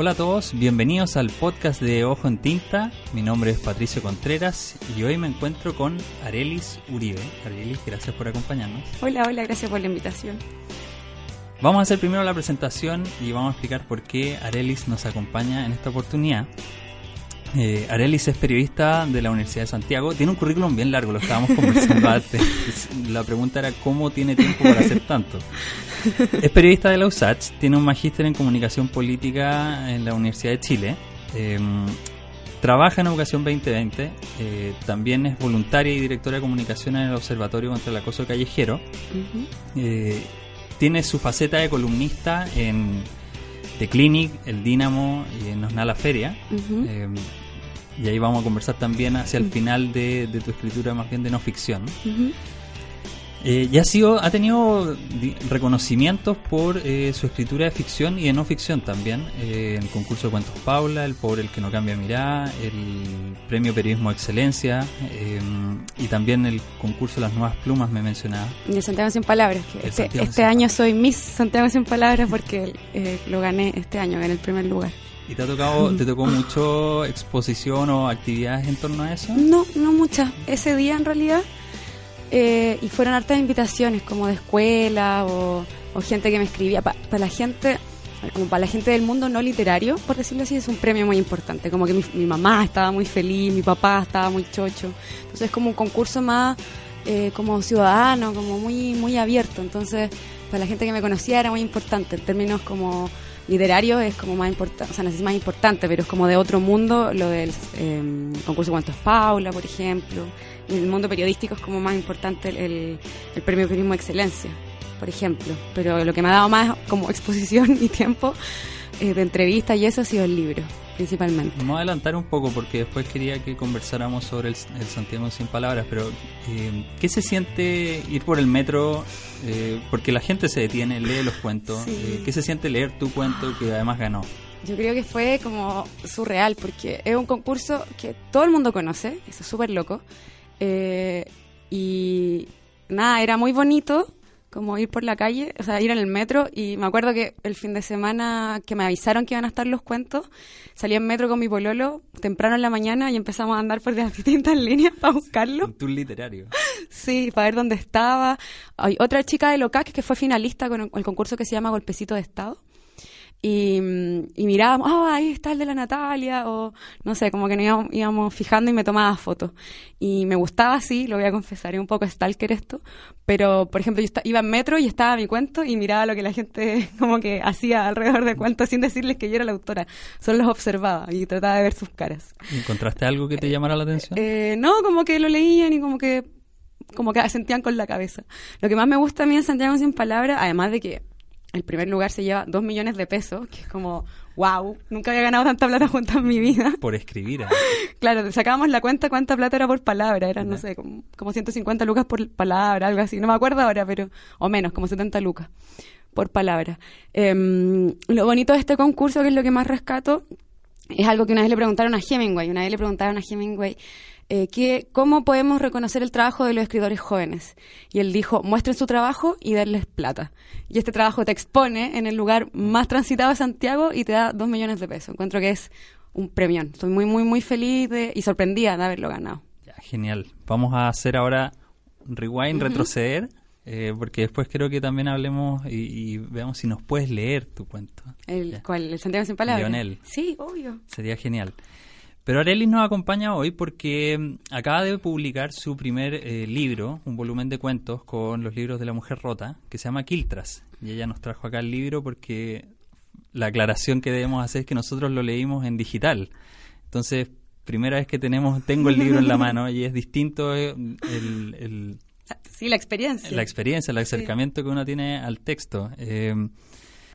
Hola a todos, bienvenidos al podcast de Ojo en Tinta. Mi nombre es Patricio Contreras y hoy me encuentro con Arelis Uribe. Arelis, gracias por acompañarnos. Hola, hola, gracias por la invitación. Vamos a hacer primero la presentación y vamos a explicar por qué Arelis nos acompaña en esta oportunidad. Eh, Arelis es periodista de la Universidad de Santiago. Tiene un currículum bien largo, lo estábamos conversando antes. La pregunta era cómo tiene tiempo para hacer tanto. Es periodista de la USACH, tiene un magíster en comunicación política en la Universidad de Chile. Em, trabaja en Educación 2020. Eh, también es voluntaria y directora de comunicación en el Observatorio contra el Acoso Callejero. Eh, tiene su faceta de columnista en The Clinic, El Dínamo y en Osnala Feria. Em, y ahí vamos a conversar también hacia el final de, tu escritura más bien de no ficción. Eh, y ha, sido, ha tenido reconocimientos por eh, su escritura de ficción y de no ficción también. Eh, el concurso de cuentos Paula, El pobre el que no cambia mirada, el premio Periodismo Excelencia y también el concurso Las Nuevas Plumas me mencionaba. Y el Santiago Sin Palabras. este, este año soy Miss Santiago Sin Palabras porque lo gané este año en el primer lugar. ¿Y te ha tocado, te tocó mucho exposición o actividades en torno a eso? No, no muchas. Ese día en realidad eh, y fueron hartas invitaciones como de escuela o, gente que me escribía. Para la gente, como para la gente del mundo no literario, por decirlo así, es un premio muy importante. Como que mi, mamá estaba muy feliz, mi papá estaba muy chocho. Entonces es como un concurso más eh, como ciudadano, como muy, muy abierto. Entonces, para la gente que me conocía era muy importante en términos como literario es como más importante, o sea, no sé si más importante, pero es como de otro mundo, lo del eh, concurso de cuentos Paula, por ejemplo, en el mundo periodístico es como más importante el, el, premio Periodismo de Excelencia, por ejemplo, pero lo que me ha dado más como exposición y tiempo eh, de entrevista y eso ha sido el libro principalmente. Vamos a adelantar un poco porque después quería que conversáramos sobre el, Santiago sin palabras, pero eh, ¿qué se siente ir por el metro? Eh, porque la gente se detiene, lee los cuentos. Eh, ¿Qué se siente leer tu cuento que además ganó? Yo creo que fue como surreal porque es un concurso que todo el mundo conoce, eso es súper loco. y nada, era muy bonito como ir por la calle, o sea, ir en el metro. Y me acuerdo que el fin de semana que me avisaron que iban a estar los cuentos, salí en metro con mi pololo temprano en la mañana y empezamos a andar por las distintas líneas para buscarlo. Un tour literario. Sí, para ver dónde estaba. Hay otra chica de Locac que fue finalista con el concurso que se llama Golpecito de Estado. Y, y mirábamos, oh, ahí está el de la Natalia, o no sé, como que nos íbamos, fijando y me tomaba fotos. Y me gustaba así, lo voy a confesar, es un poco stalker esto, pero por ejemplo yo iba en metro y estaba mi cuento y miraba lo que la gente como que hacía alrededor del cuento sin decirles que yo era la autora, solo los observaba y trataba de ver sus caras. ¿Encontraste algo que te llamara la atención? Eh, no, como que lo leían y como que como que sentían con la cabeza. Lo que más me gusta a mí en Santiago sin palabras, además de que el primer lugar se lleva dos millones de pesos, que es como, wow, nunca había ganado tanta plata junto en mi vida. Por escribir. claro, sacábamos la cuenta cuánta plata era por palabra, eran, no sé, como, como 150 lucas por palabra, algo así, no me acuerdo ahora, pero, o menos, como 70 lucas por palabra. Em, lo bonito de este concurso, que es lo que más rescato, es algo que una vez le preguntaron a Hemingway, una vez le preguntaron a Hemingway, eh, ¿cómo podemos reconocer el trabajo de los escritores jóvenes? Y él dijo, muestren su trabajo y darles plata. Y este trabajo te expone en el lugar más transitado de Santiago y te da dos millones de pesos. Encuentro que es un premio. Estoy muy, muy, muy feliz y sorprendida de haberlo ganado. genial. Vamos a hacer ahora rewind, retroceder. Eh, porque después creo que también hablemos y, veamos si nos puedes leer tu cuento. ¿El cuál? ¿El Santiago sin palabras? Lionel. Sí, obvio. Sería genial. Pero Arelis nos acompaña hoy porque mm, acaba de publicar su primer eh, libro, un volumen de cuentos con los libros de la mujer rota, que se llama Quiltras. Y ella nos trajo acá el libro porque la aclaración que debemos hacer es que nosotros lo leímos en digital. Entonces, primera vez que tenemos, tengo el libro en la mano y es distinto eh, el, sí, la experiencia. La experiencia, el acercamiento que uno tiene al texto. Eh,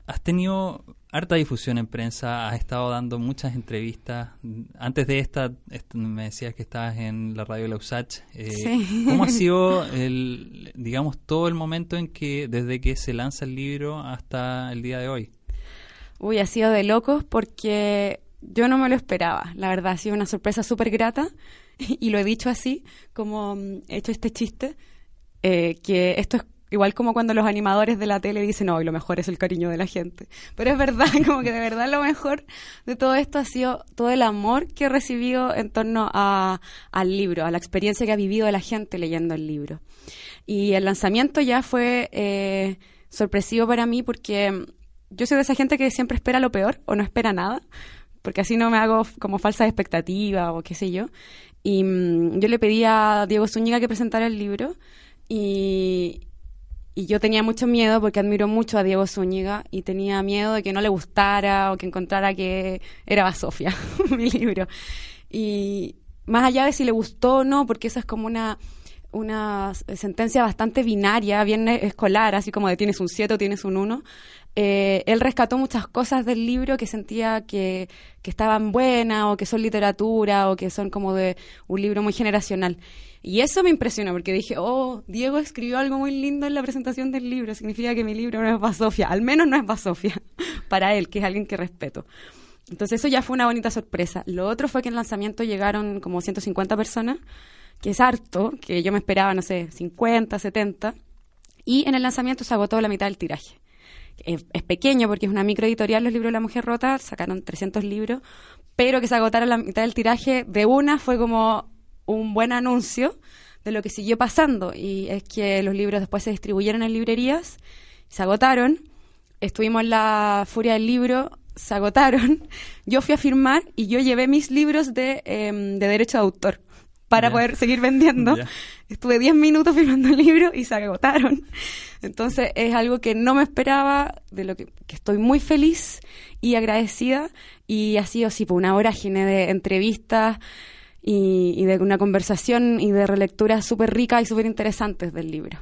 has tenido harta difusión en prensa, has estado dando muchas entrevistas. Antes de esta, me decías que estabas en la radio Lausach. Eh, ¿Cómo ha sido, el, digamos, todo el momento en que, desde que se lanza el libro hasta el día de hoy? Uy, ha sido de locos porque yo no me lo esperaba. La verdad, ha sido una sorpresa súper grata. y lo he dicho así, como mm, he hecho este chiste, eh, que esto es igual como cuando los animadores de la tele dicen, no, lo mejor es el cariño de la gente. Pero es verdad, como que de verdad lo mejor de todo esto ha sido todo el amor que he recibido en torno a, al libro, a la experiencia que ha vivido la gente leyendo el libro. Y el lanzamiento ya fue eh, sorpresivo para mí porque yo soy de esa gente que siempre espera lo peor o no espera nada, porque así no me hago como falsa expectativa o qué sé yo. Y mm, yo le pedí a Diego Zúñiga que presentara el libro y, y yo tenía mucho miedo porque admiro mucho a Diego Zúñiga y tenía miedo de que no le gustara o que encontrara que era Basofia, mi libro. Y más allá de si le gustó o no, porque esa es como una una sentencia bastante binaria, bien escolar, así como de tienes un 7 o tienes un 1. Eh, él rescató muchas cosas del libro que sentía que, estaban buenas o que son literatura o que son como de un libro muy generacional. Y eso me impresionó porque dije, oh, Diego escribió algo muy lindo en la presentación del libro, significa que mi libro no es Basofia, al menos no es Basofia, para él, que es alguien que respeto. Entonces eso ya fue una bonita sorpresa. Lo otro fue que en el lanzamiento llegaron como 150 personas que es harto, que yo me esperaba, no sé, 50, 70, y en el lanzamiento se agotó la mitad del tiraje. Es, pequeño porque es una microeditorial los libros de la mujer rota, sacaron 300 libros, pero que se agotaron la mitad del tiraje de una fue como un buen anuncio de lo que siguió pasando y es que los libros después se distribuyeron en librerías, se agotaron, estuvimos en la furia del libro, se agotaron, yo fui a firmar y yo llevé mis libros de, em, de derecho de autor para poder seguir vendiendo. Estuve 10 minutos firmando el libro y se agotaron. Entonces es algo que no me esperaba, de lo que, estoy muy feliz y agradecida. Y ha sido así, por una vorágine de entrevistas y, y de una conversación y de relecturas súper ricas y súper interesantes del libro.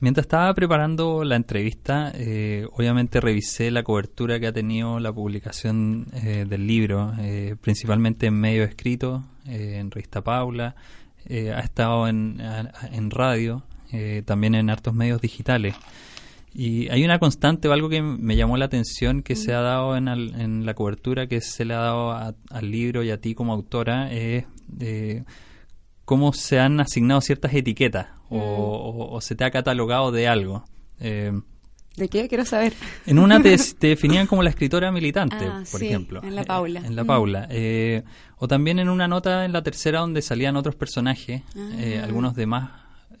Mientras estaba preparando la entrevista, eh, obviamente revisé la cobertura que ha tenido la publicación eh, del libro, eh, principalmente en medio escrito, en Revista Paula, ha estado en, en radio, también en hartos medios digitales. Y hay una constante o algo que me llamó la atención que se ha dado en, en la cobertura que se le ha dado al libro y a ti como autora, es cómo se han asignado ciertas etiquetas o, se te ha catalogado de algo. Eh, ¿De qué? Quiero saber. En una te, definían como la escritora militante, ah, por ejemplo. En la Paula. en la Paula. Eh, o también en una nota en la tercera donde salían otros personajes, eh, ah. algunos de más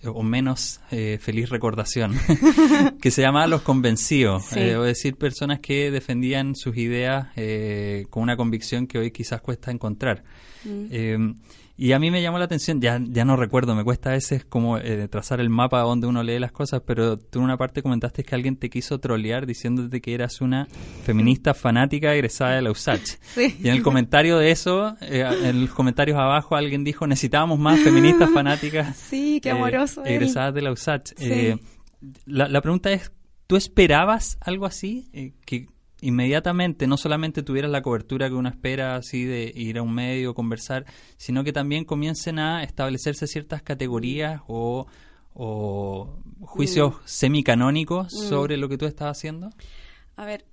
o menos feliz recordación, que se llamaba Los Convencidos, o decir, personas que defendían sus ideas con una convicción que hoy quizás cuesta encontrar. Mm. Y a mí me llamó la atención, ya, ya no recuerdo, me cuesta a veces como eh, trazar el mapa donde uno lee las cosas, pero tú en una parte comentaste que alguien te quiso trolear diciéndote que eras una feminista fanática egresada de la USACH. Y en el comentario de eso, eh, en los comentarios abajo alguien dijo, necesitábamos más feministas fanáticas sí, qué amoroso eh, egresadas de la USACH. La, la, pregunta es, ¿tú esperabas algo así? que inmediatamente no solamente tuvieras la cobertura que uno espera así de ir a un medio, conversar, sino que también comiencen a establecerse ciertas categorías o, juicios mm. semicanónicos mm. sobre lo que tú estás haciendo? A ver,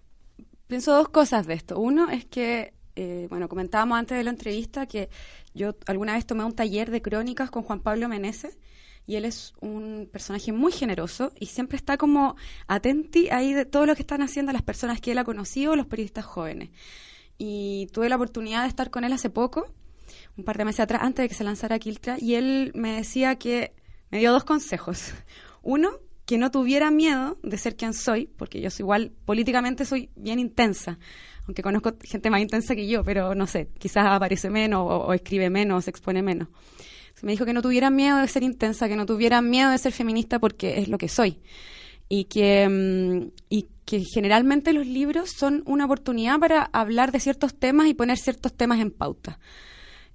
pienso dos cosas de esto. Uno es que, eh, bueno, comentábamos antes de la entrevista que yo alguna vez tomé un taller de crónicas con Juan Pablo Meneses y él es un personaje muy generoso y siempre está como atenti ahí de todo lo que están haciendo las personas que él ha conocido, los periodistas jóvenes. Y tuve la oportunidad de estar con él hace poco, un par de meses atrás, antes de que se lanzara Kiltra, y él me decía que me dio dos consejos. Uno, que no tuviera miedo de ser quien soy, porque yo soy igual, políticamente soy bien intensa, aunque conozco gente más intensa que yo, pero no sé, quizás aparece menos o, o escribe menos o se expone menos. Me dijo que no tuviera miedo de ser intensa, que no tuviera miedo de ser feminista porque es lo que soy. Y que, mm, y que generalmente los libros son una oportunidad para hablar de ciertos temas y poner ciertos temas en pauta.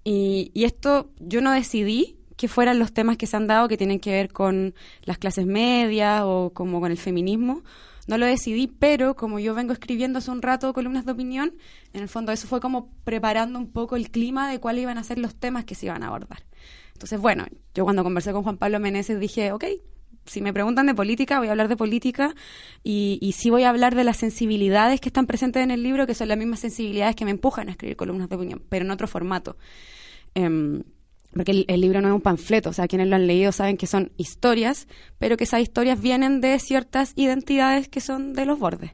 Y, y esto yo no decidí que fueran los temas que se han dado que tienen que ver con las clases medias o como con el feminismo. No lo decidí, pero como yo vengo escribiendo hace un rato columnas de opinión, en el fondo eso fue como preparando un poco el clima de cuáles iban a ser los temas que se iban a abordar. Entonces, bueno, yo cuando conversé con Juan Pablo Meneses dije, ok, si me preguntan de política, voy a hablar de política y, y sí voy a hablar de las sensibilidades que están presentes en el libro, que son las mismas sensibilidades que me empujan a escribir columnas de opinión, pero en otro formato. Em, porque el, libro no es un panfleto, o sea, quienes lo han leído saben que son historias, pero que esas historias vienen de ciertas identidades que son de los bordes.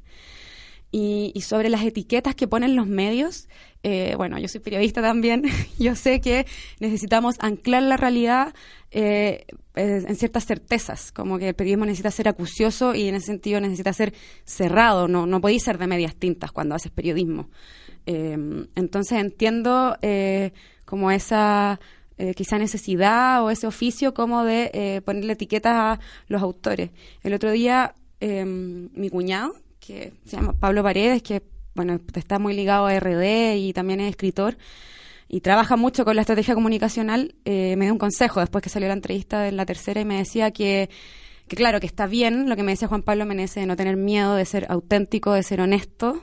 Y, sobre las etiquetas que ponen los medios, eh, bueno, yo soy periodista también, yo sé que necesitamos anclar la realidad eh, en ciertas certezas, como que el periodismo necesita ser acucioso y en ese sentido necesita ser cerrado, no, no podéis ser de medias tintas cuando haces periodismo. Eh, entonces entiendo como esa quizá necesidad o ese oficio como de ponerle etiquetas a los autores. El otro día mi cuñado, que se llama Pablo Paredes, que bueno, está muy ligado a RD y también es escritor y trabaja mucho con la estrategia comunicacional, eh, me dio un consejo después que salió la entrevista en la tercera y me decía que, que claro, que está bien lo que me decía Juan Pablo Menezes de no tener miedo, de ser auténtico, de ser honesto,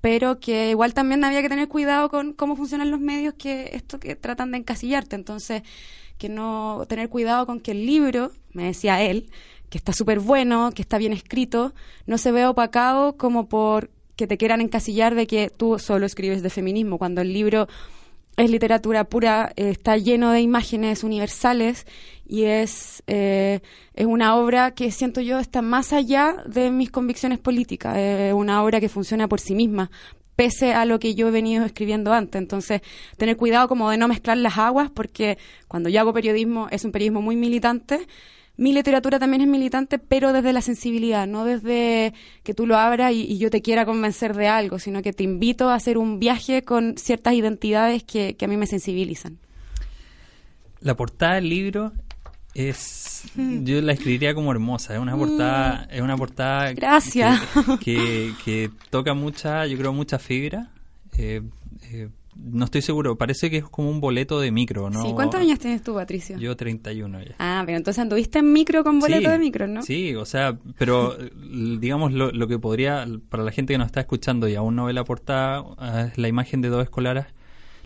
pero que igual también había que tener cuidado con cómo funcionan los medios, que esto que tratan de encasillarte, entonces que no tener cuidado con que el libro, me decía él, que está súper bueno, que está bien escrito, no se ve opacado como por que te quieran encasillar de que tú solo escribes de feminismo, cuando el libro es literatura pura, eh, está lleno de imágenes universales y es, eh, es una obra que siento yo está más allá de mis convicciones políticas, es una obra que funciona por sí misma, pese a lo que yo he venido escribiendo antes. Entonces, tener cuidado como de no mezclar las aguas, porque cuando yo hago periodismo es un periodismo muy militante mi literatura también es militante, pero desde la sensibilidad, no desde que tú lo abras y, yo te quiera convencer de algo, sino que te invito a hacer un viaje con ciertas identidades que, a mí me sensibilizan. La portada del libro es yo la escribiría como hermosa es una portada es una portada gracias que, toca mucha yo creo mucha fibra eh, eh, no estoy seguro, parece que es como un boleto de micro, ¿no? Sí, ¿cuántos años tienes tú, Patricio? Yo 31 ya. Ah, pero entonces anduviste en micro con boleto de micro, ¿no? Sí, o sea, pero digamos lo, lo, que podría, para la gente que nos está escuchando y aún no ve la portada, ah, es la imagen de dos escolares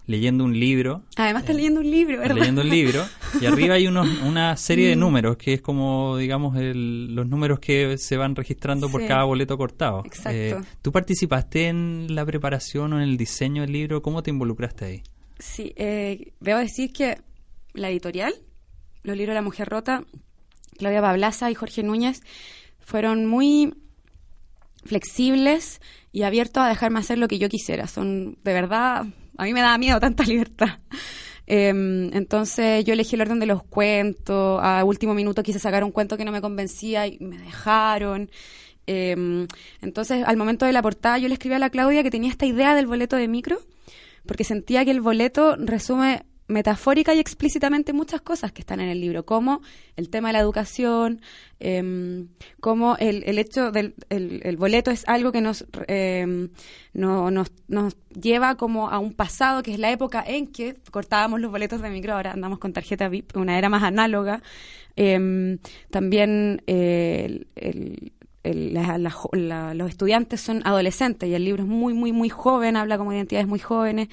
leyendo un libro. Además está leyendo un libro, ¿verdad? Leyendo un libro. Y arriba hay unos, una serie de mm. números, que es como, digamos, el, los números que se van registrando por cada boleto cortado. Exacto. Eh, ¿Tú participaste en la preparación o en el diseño del libro? ¿Cómo te involucraste ahí? Sí, eh, debo decir que la editorial, los libros de La Mujer Rota, Claudia Pablaza y Jorge Núñez, fueron muy flexibles y abiertos a dejarme hacer lo que yo quisiera. Son de verdad a mí me daba miedo tanta libertad. Em, entonces yo elegí el orden de los cuentos. A último minuto quise sacar un cuento que no me convencía y me dejaron. Em, entonces, al momento de la portada, yo le escribí a la Claudia que tenía esta idea del boleto de micro, porque sentía que el boleto resume metafórica y explícitamente muchas cosas que están en el libro, como el tema de la educación, em, como el, el, hecho del el, boleto es algo que nos, em, no, nos, nos, lleva como a un pasado, que es la época en que cortábamos los boletos de micro, ahora andamos con tarjeta VIP, una era más análoga. Em, también eh, el los estudiantes son adolescentes y el libro es muy, muy, muy joven, habla como identidades muy jóvenes.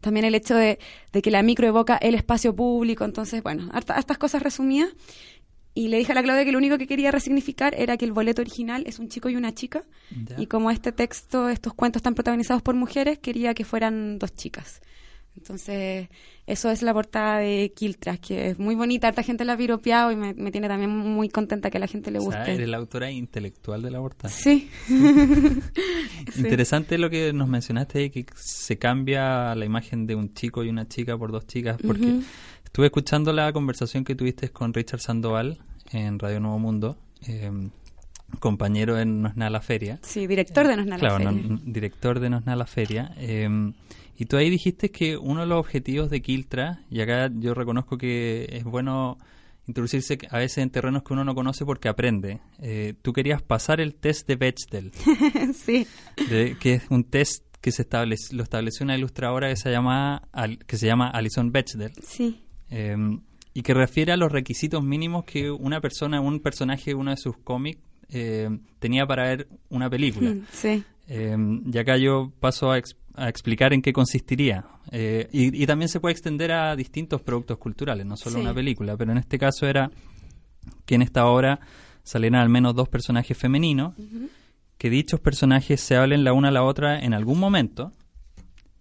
También el hecho de, que la micro evoca el espacio público. Entonces, bueno, estas cosas resumidas. Y le dije a la Claudia que lo único que quería resignificar era que el boleto original es un chico y una chica. Y como este texto, estos cuentos están protagonizados por mujeres, quería que fueran dos chicas. Entonces, eso es la portada de Kiltras, que es muy bonita, harta gente la ha piropeado y me, tiene también muy contenta que a la gente le guste. O eres la autora intelectual de la portada. Sí. Interesante lo que nos mencionaste, que se cambia la imagen de un chico y una chica por dos chicas, porque estuve escuchando la conversación que tuviste con Richard Sandoval en Radio Nuevo Mundo. Eh, compañero en Nos la Feria. Sí, director de Nos la Feria. Claro, director de Nos la Feria. Eh, y tú ahí dijiste que uno de los objetivos de Kiltra, y acá yo reconozco que es bueno introducirse a veces en terrenos que uno no conoce porque aprende. Eh, tú querías pasar el test de Bechdel. sí. que es un test que se establece, lo estableció una ilustradora que se llama, que se llama Alison Bechdel. Sí. Em, y que refiere a los requisitos mínimos que una persona, un personaje de uno de sus cómics eh, tenía para ver una película. Sí. Em, y acá yo paso a, a explicar en qué consistiría. Eh, y, también se puede extender a distintos productos culturales, no solo una película, pero en este caso era que en esta obra salieran al menos dos personajes femeninos, que dichos personajes se hablen la una a la otra en algún momento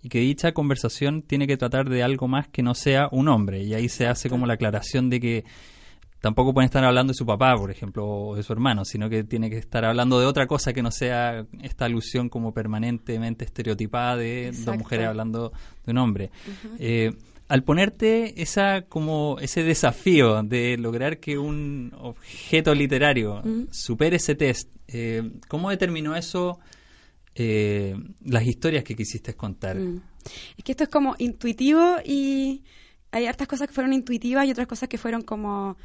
y que dicha conversación tiene que tratar de algo más que no sea un hombre. Y ahí se hace como la aclaración de que tampoco pueden estar hablando de su papá, por ejemplo, o de su hermano, sino que tiene que estar hablando de otra cosa que no sea esta alusión como permanentemente estereotipada de dos mujeres hablando de un hombre. Eh, al ponerte esa como ese desafío de lograr que un objeto literario supere ese test, eh, ¿cómo determinó eso eh, las historias que quisiste contar? Mm. Es que esto es como intuitivo y hay hartas cosas que fueron intuitivas y otras cosas que fueron como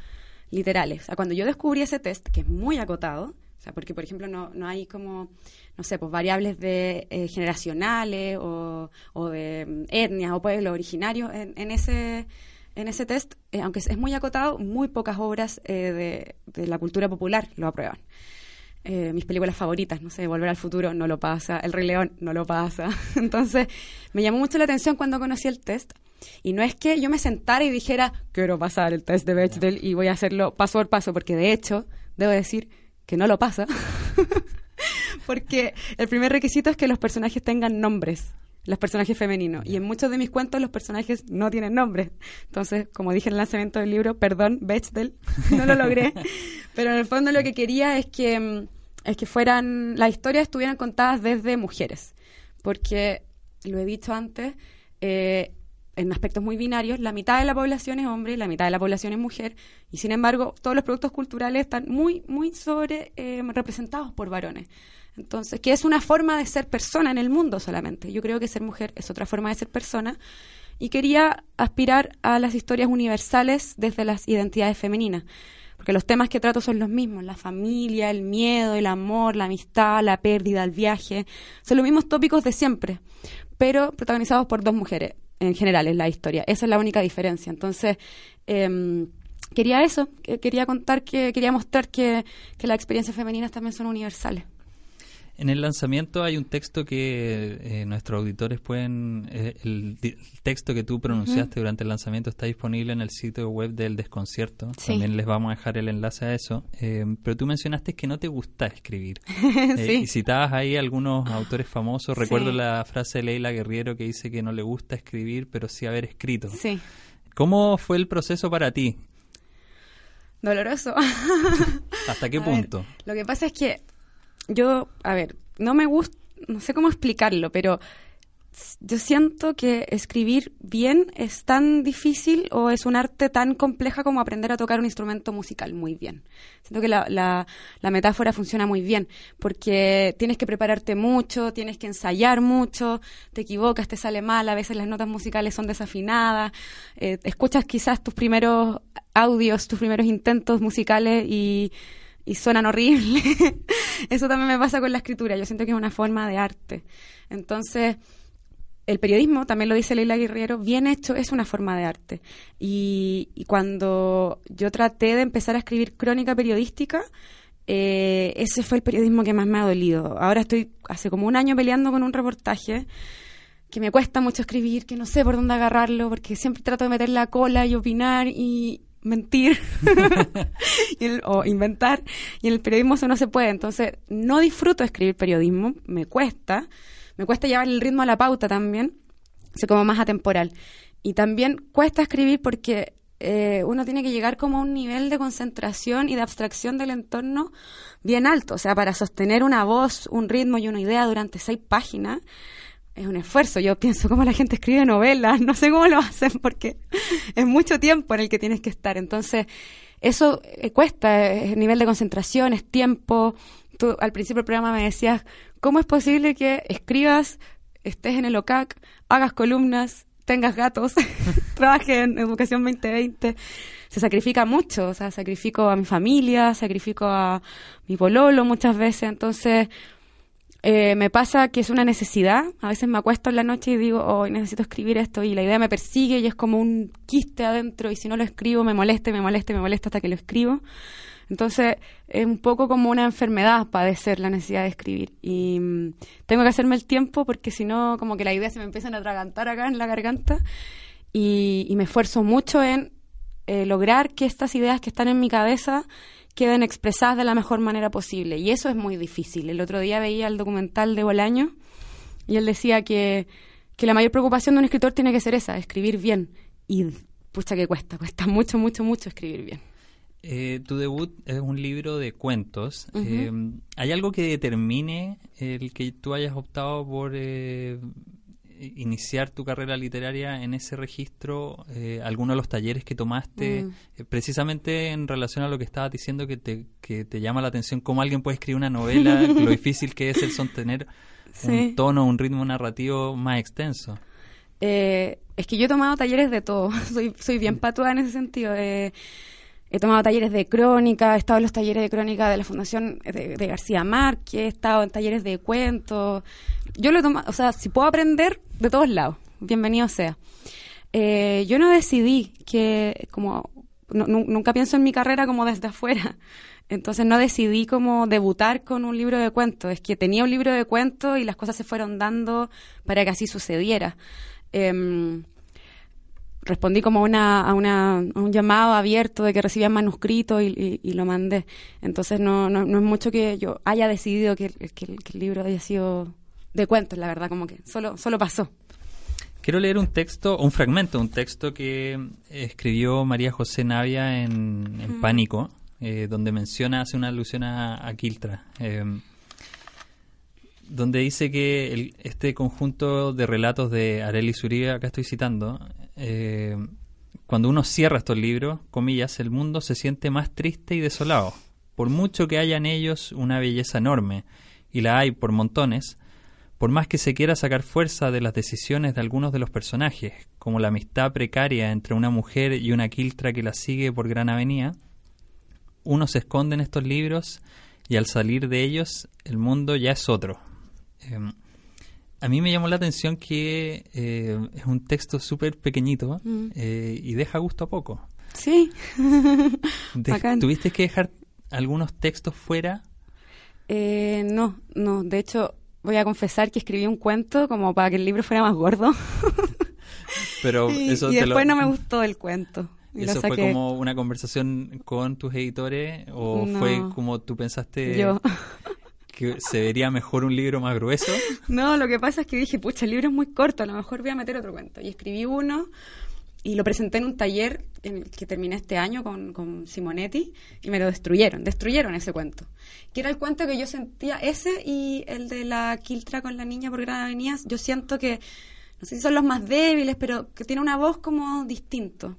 literales. O sea, cuando yo descubrí ese test, que es muy acotado, o sea, porque por ejemplo no, no hay como, no sé, pues variables de eh, generacionales o, o, de mm, etnias o pueblos originarios en, ese en ese test, eh, aunque es muy acotado, muy pocas obras eh, de, la cultura popular lo aprueban. Mis películas favoritas, no sé, Volver al Futuro no lo pasa, El Rey León no lo pasa. Entonces, me llamó mucho la atención cuando conocí el test y no es que yo me sentara y dijera, quiero pasar el test de Bechdel y voy a hacerlo paso por paso, porque de hecho, debo decir que no lo pasa. porque el primer requisito es que los personajes tengan nombres los personajes femeninos. Y en muchos de mis cuentos los personajes no tienen nombre. Entonces, como dije en el lanzamiento del libro, perdón, Bechdel, no lo logré. Pero en el fondo lo que quería es que, mm, es que fueran, las historias estuvieran contadas desde mujeres. Porque, lo he dicho antes, eh, en aspectos muy binarios, la mitad de la población es hombre y la mitad de la población es mujer, y sin embargo, todos los productos culturales están muy, muy sobre eh, representados por varones. Entonces, que es una forma de ser persona en el mundo solamente. Yo creo que ser mujer es otra forma de ser persona, y quería aspirar a las historias universales desde las identidades femeninas, porque los temas que trato son los mismos, la familia, el miedo, el amor, la amistad, la pérdida, el viaje, son los mismos tópicos de siempre, pero protagonizados por dos mujeres en general en la historia. Esa es la única diferencia. Entonces, em, quería eso, quería contar, que quería mostrar que, que las experiencias femeninas también son universales. En el lanzamiento hay un texto que eh, nuestros auditores pueden... Eh, el, texto que tú pronunciaste durante el lanzamiento está disponible en el sitio web del desconcierto. También les vamos a dejar el enlace a eso. Eh, pero tú mencionaste que no te gusta escribir. Y citabas ahí algunos autores famosos. Recuerdo la frase de Leila Guerriero que dice que no le gusta escribir, pero sí haber escrito. Sí. ¿Cómo fue el proceso para ti? Doloroso. ¿Hasta qué punto? lo que pasa es que yo, a ver, no me gusta, no sé cómo explicarlo, pero yo siento que escribir bien es tan difícil o es un arte tan compleja como aprender a tocar un instrumento musical muy bien. Siento que la, la, metáfora funciona muy bien porque tienes que prepararte mucho, tienes que ensayar mucho, te equivocas, te sale mal, a veces las notas musicales son desafinadas, eh, escuchas quizás tus primeros audios, tus primeros intentos musicales y y suenan horribles. Eso también me pasa con la escritura. Yo siento que es una forma de arte. Entonces, el periodismo, también lo dice Leila Guerrero, bien hecho es una forma de arte. Y, cuando yo traté de empezar a escribir crónica periodística, eh, ese fue el periodismo que más me ha dolido. Ahora estoy hace como un año peleando con un reportaje que me cuesta mucho escribir, que no sé por dónde agarrarlo, porque siempre trato de meter la cola y opinar y, mentir o inventar. Y en el periodismo eso no se puede. Entonces no disfruto escribir periodismo. Me cuesta. Me cuesta llevar el ritmo a la pauta también. Se como más atemporal. Y también cuesta escribir porque eh, uno tiene que llegar como a un nivel de concentración y de abstracción del entorno bien alto. O sea para sostener una voz un ritmo y una idea durante seis páginas es un esfuerzo. Yo pienso cómo la gente escribe novelas, no sé cómo lo hacen porque es mucho tiempo en el que tienes que estar. Entonces, eso eh, cuesta, es nivel de concentración, es tiempo. Tú al principio del programa me decías, ¿cómo es posible que escribas, estés en el OCAC, hagas columnas, tengas gatos, trabajes en Educación 2020? Se sacrifica mucho, o sea, sacrifico a mi familia, sacrifico a mi pololo muchas veces, entonces eh, me pasa que es una necesidad. A veces me acuesto en la noche y digo, hoy necesito escribir esto y la idea me persigue y es como un quiste adentro y si no lo escribo me molesta, me molesta, me molesta hasta que lo escribo. Entonces es un poco como una enfermedad padecer la necesidad de escribir y mm, tengo que hacerme el tiempo porque si no como que las ideas se me empiezan a atragantar acá en la garganta y, me esfuerzo mucho en eh, lograr que estas ideas que están en mi cabeza queden expresadas de la mejor manera posible. Y eso es muy difícil. El otro día veía el documental de Bolaño y él decía que, que la mayor preocupación de un escritor tiene que ser esa, escribir bien. Y pucha que cuesta, cuesta mucho, mucho, mucho escribir bien. Eh, tu debut es un libro de cuentos. Eh, ¿Hay algo que determine el que tú hayas optado por eh, iniciar tu carrera literaria en ese registro? ¿Alguno de los talleres que tomaste? Mm. precisamente en relación a lo que estabas diciendo, que te, que te llama la atención cómo alguien puede escribir una novela, lo difícil que es el sostener un tono, un ritmo narrativo más extenso. es que yo he tomado talleres de todo. soy, soy bien patuada en ese sentido. Eh, He tomado talleres de crónica, he estado en los talleres de crónica de la Fundación de, García Márquez, he estado en talleres de cuentos. Yo lo he tomado, o sea, si puedo aprender de todos lados, bienvenido sea. Eh, yo no decidí que, como, nunca pienso en mi carrera como desde afuera. Entonces no decidí como debutar con un libro de cuentos. Es que tenía un libro de cuentos y las cosas se fueron dando para que así sucediera. Em, respondí como una, a, una, un llamado abierto de que recibía manuscrito y, lo mandé. Entonces no, no, es mucho que yo haya decidido que, el libro haya sido de cuentos, la verdad, como que solo, solo pasó. Quiero leer un texto, un fragmento, un texto que escribió María José Navia en, Pánico, eh, donde menciona, hace una alusión a, a Quiltra. Eh, donde dice que este conjunto de relatos de Arely Uribe, acá estoy citando, eh, cuando uno cierra estos libros, comillas, el mundo se siente más triste y desolado. Por mucho que haya en ellos una belleza enorme, y la hay por montones, por más que se quiera sacar fuerza de las decisiones de algunos de los personajes, como la amistad precaria entre una mujer y una quiltra que la sigue por gran avenida, uno se esconde en estos libros y al salir de ellos el mundo ya es otro. Em, a mí me llamó la atención que eh, es un texto súper pequeñito mm. eh, y deja gusto a poco. Sí. ¿Tuviste que dejar algunos textos fuera? Eh, no, no. De hecho, voy a confesar que escribí un cuento como para que el libro fuera más gordo. Pero y después no me gustó el cuento. ¿Eso fue como una conversación con tus editores o fue como tú pensaste? Yo se vería mejor un libro más grueso. No, lo que pasa es que dije, pucha, el libro es muy corto, a lo mejor voy a meter otro cuento. Y escribí uno y lo presenté en un taller en el que terminé este año con, con Simonetti y me lo destruyeron, destruyeron ese cuento. Que era el cuento que yo sentía, ese y el de la quiltra con la niña por Gran Avenida, yo siento que, no sé si son los más débiles, pero que tiene una voz como distinto.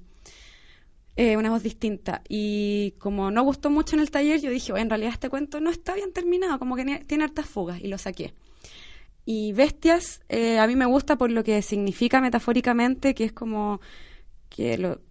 Eh, una voz distinta. Y como no gustó mucho en el taller, yo dije, en realidad este cuento no está bien terminado, como que tiene hartas fugas, y lo saqué. Y Bestias, eh, a mí me gusta por lo que significa metafóricamente, que es como que lo,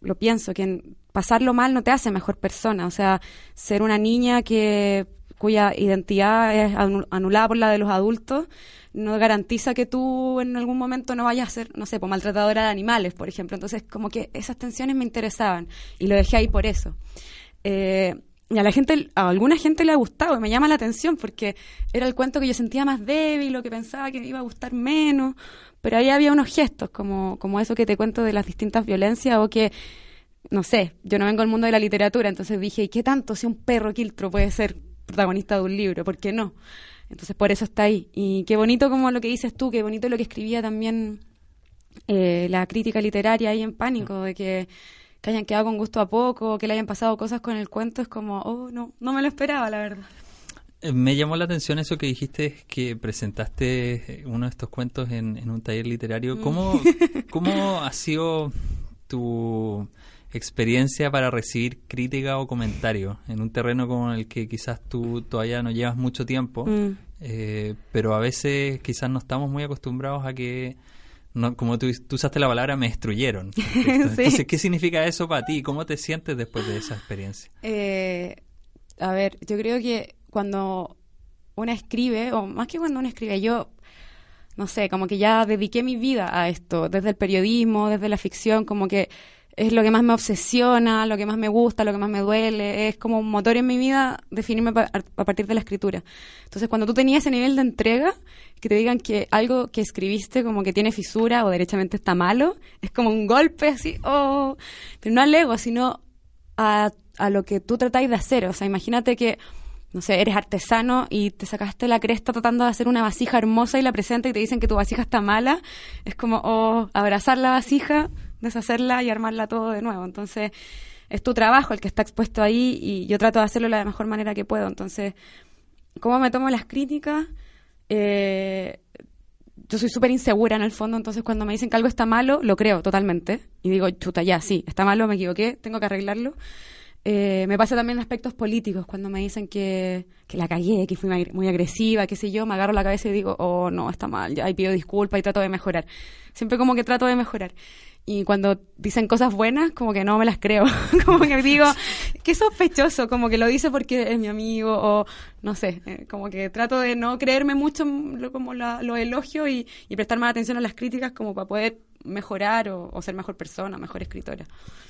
lo, pienso, que pasarlo mal no te hace mejor persona. O sea, ser una niña que cuya identidad es anulada por la de los adultos, no garantiza que tú en algún momento no vayas a ser, no sé, pues, maltratadora de animales, por ejemplo. Entonces, como que esas tensiones me interesaban y lo dejé ahí por eso. Eh, y a la gente, a alguna gente le ha gustado y me llama la atención porque era el cuento que yo sentía más débil o que pensaba que me iba a gustar menos, pero ahí había unos gestos como, como eso que te cuento de las distintas violencias o que, no sé, yo no vengo del mundo de la literatura, entonces dije, ¿y qué tanto si un perro quiltro puede ser protagonista de un libro? ¿Por qué no? Entonces por eso está ahí. Y qué bonito como lo que dices tú, qué bonito lo que escribía también eh, la crítica literaria ahí en pánico, de que, hayan quedado con gusto a poco, que le hayan pasado cosas con el cuento, es como, oh, no, no me lo esperaba, la verdad. Eh, me llamó la atención eso que dijiste, que presentaste uno de estos cuentos en, un taller literario. Mm. ¿Cómo, ¿Cómo ha sido tu experiencia para recibir crítica o comentario en un terreno como el que quizás tú todavía no llevas mucho tiempo, mm. eh, pero a veces quizás no estamos muy acostumbrados a que, no, como tú, usaste la palabra, me destruyeron. Entonces, ¿qué significa eso para ti? ¿Cómo te sientes después de esa experiencia? Eh, a ver, yo creo que cuando uno escribe, o más que cuando uno escribe, yo no sé, como que ya dediqué mi vida a esto, desde el periodismo, desde la ficción, como que es lo que más me obsesiona, lo que más me gusta, lo que más me duele, es como un motor en mi vida definirme a partir de la escritura. Entonces, cuando tú tenías ese nivel de entrega, que te digan que algo que escribiste como que tiene fisura o derechamente está malo, es como un golpe así, oh, pero no al ego, sino a, a lo que tú tratáis de hacer. O sea, imagínate que no sé, eres artesano y te sacaste la cresta tratando de hacer una vasija hermosa y la presenta y te dicen que tu vasija está mala, es como oh, abrazar la vasija, deshacerla y armarla todo de nuevo. Entonces, es tu trabajo el que está expuesto ahí y yo trato de hacerlo de la mejor manera que puedo. Entonces, ¿cómo me tomo las críticas? Eh, yo soy súper insegura en el fondo, entonces cuando me dicen que algo está malo, lo creo totalmente. Y digo, chuta, ya, sí, está malo, me equivoqué, tengo que arreglarlo. Eh, me pasa también en aspectos políticos, cuando me dicen que, que la cagué, que fui muy agresiva, qué sé yo, me agarro la cabeza y digo, oh, no, está mal, ya, y pido disculpas y trato de mejorar. Siempre como que trato de mejorar. Y cuando dicen cosas buenas, como que no me las creo. como que digo, qué sospechoso, como que lo dice porque es mi amigo, o no sé, eh, como que trato de no creerme mucho lo, como lo elogio y, y prestar más atención a las críticas como para poder mejorar o, ser mejor persona, mejor escritora.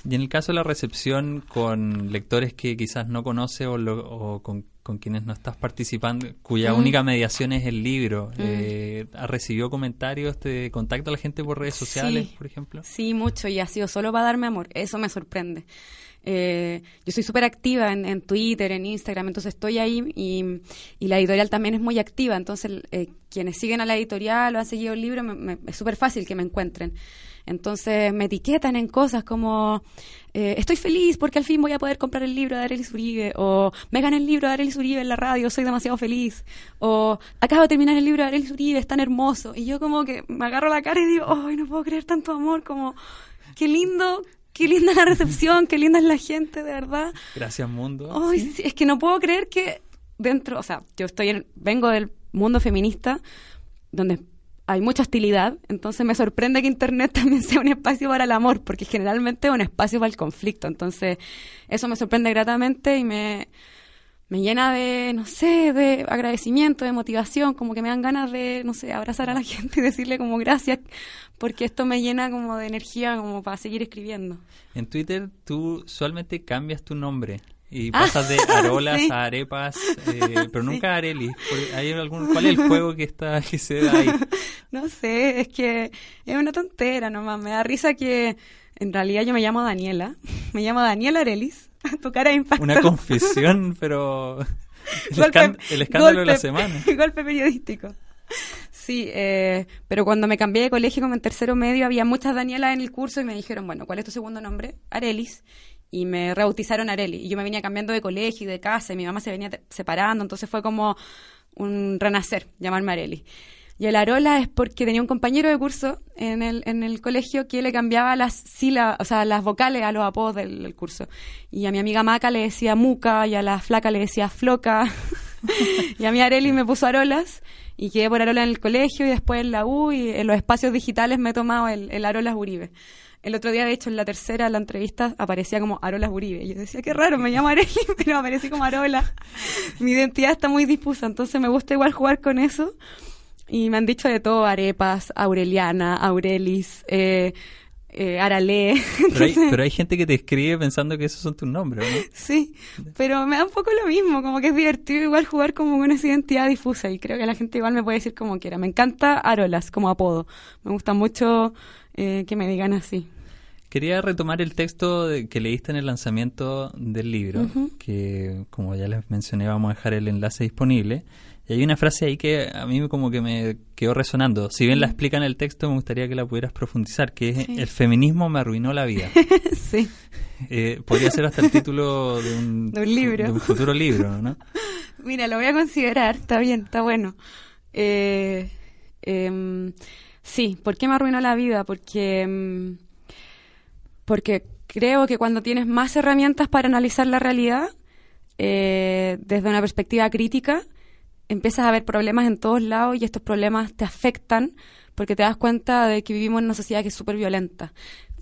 Y en el caso de la recepción con lectores que quizás no conoce o, con, quienes no estás participando, cuya mm. única mediación es el libro, mm. eh, ¿has recibido comentarios, te contacta a la gente por redes sociales, por ejemplo? Sí, mucho, y ha sido solo para darme amor, eso me sorprende. Eh, yo soy súper activa en, Twitter, en Instagram, entonces estoy ahí y, la editorial también es muy activa, entonces eh, quienes siguen a la editorial o han seguido el libro, es súper fácil que me encuentren. Entonces me etiquetan en cosas como eh, estoy feliz porque al fin voy a poder comprar el libro de Arelis Uribe o me gané el libro de Arelis Uribe en la radio, soy demasiado feliz o acabo de terminar el libro de Arelis Uribe, es tan hermoso y yo como que me agarro la cara y digo, ay, no puedo creer tanto amor, como qué lindo qué linda la recepción, qué linda es la gente, de verdad. Gracias, mundo. Ay, es que no puedo creer que dentro, o sea, yo estoy en, vengo del mundo feminista, donde hay mucha hostilidad, entonces me sorprende que Internet también sea un espacio para el amor, porque generalmente es un espacio para el conflicto, entonces eso me sorprende gratamente y me, me llena de, no sé, de agradecimiento, de motivación, como que me dan ganas de, no sé, abrazar a la gente y decirle como gracias, porque esto me llena como de energía como para seguir escribiendo. En Twitter tú usualmente cambias tu nombre y ah, pasas de arolas a arepas, eh, pero nunca a Areli. ¿Hay algún, ¿Cuál es el juego que está que se da ahí? No sé, es que es una tontera nomás. Me da risa que en realidad yo me llamo Daniela. Me llamo Daniela Arelis tu cara impacta. Una confesión, pero... El, escándalo de la semana. Golpe periodístico. Sí, eh, pero cuando me cambié de colegio como en tercero medio había muchas Danielas en el curso y me dijeron, bueno, ¿cuál es tu segundo nombre? Arelis. Y me rebautizaron Areli. Y yo me venía cambiando de colegio y de casa y mi mamá se venía separando, entonces fue como un renacer llamarme Areli. Y el Arola es porque tenía un compañero de curso en el, en el colegio que le cambiaba las sílabas, o sea, las vocales a los apodos del, curso. Y a mi amiga Maca le decía Muca, y a la Flaca le decía Floca. y a mi Areli me puso Arolas. Y quedé por Arola en el colegio y después en la U y en los espacios digitales me he tomado el, el Arolas Uribe. El otro día, de hecho, en la tercera, la entrevista, aparecía como Arolas Uribe. Y yo decía, qué raro, me llamo Areli, pero aparecí como Arola. Mi identidad está muy difusa, entonces me gusta igual jugar con eso. Y me han dicho de todo, arepas, Aureliana, Aurelis, eh, eh, Arale. Pero hay, gente que te escribe pensando que esos son tus nombres, ¿no? Sí, pero me da un poco lo mismo, como que es divertido igual jugar como con esa identidad difusa y creo que la gente igual me puede decir como quiera. Me encanta Arolas como apodo, me gusta mucho eh, que me digan así. Quería retomar el texto que leíste en el lanzamiento del libro, que como ya les mencioné vamos a dejar el enlace disponible. Y hay una frase ahí que a mí como que me quedó resonando. Si bien la explica en el texto, me gustaría que la pudieras profundizar, que es el feminismo me arruinó la vida. sí. Eh, podría ser hasta el título de un, libro. De un futuro libro, ¿no? Mira, lo voy a considerar, está bien, está bueno. Eh, em, sí, ¿por qué me arruinó la vida? Porque, em, porque creo que cuando tienes más herramientas para analizar la realidad, eh, desde una perspectiva crítica, empiezas a ver problemas en todos lados y estos problemas te afectan porque te das cuenta de que vivimos en una sociedad que es súper violenta.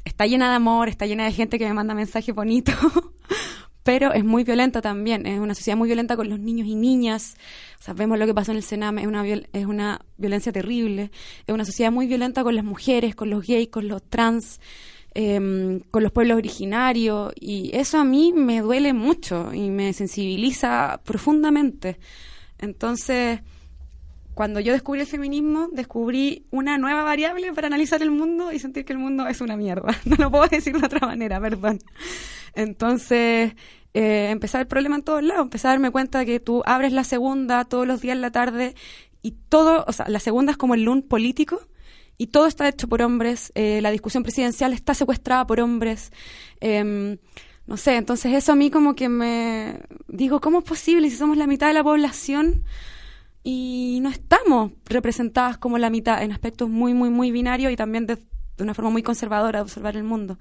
Está llena de amor, está llena de gente que me manda mensajes bonitos, pero es muy violenta también. Es una sociedad muy violenta con los niños y niñas. Sabemos lo que pasó en el Sename, es una, es una violencia terrible. Es una sociedad muy violenta con las mujeres, con los gays, con los trans. Em, con los pueblos originarios y eso a mí me duele mucho y me sensibiliza profundamente entonces, cuando yo descubrí el feminismo, descubrí una nueva variable para analizar el mundo y sentir que el mundo es una mierda. No lo puedo decir de otra manera, perdón. Entonces, eh, empecé a ver problemas en todos lados. Empecé a darme cuenta que tú abres la segunda todos los días en la tarde y todo, o sea, la segunda es como el LUN político y todo está hecho por hombres. Eh, la discusión presidencial está secuestrada por hombres. Em, no sé, entonces eso a mí como que me digo, ¿cómo es posible si somos la mitad de la población y no estamos representadas como la mitad en aspectos muy, muy, muy binarios y también de, de una forma muy conservadora de observar el mundo?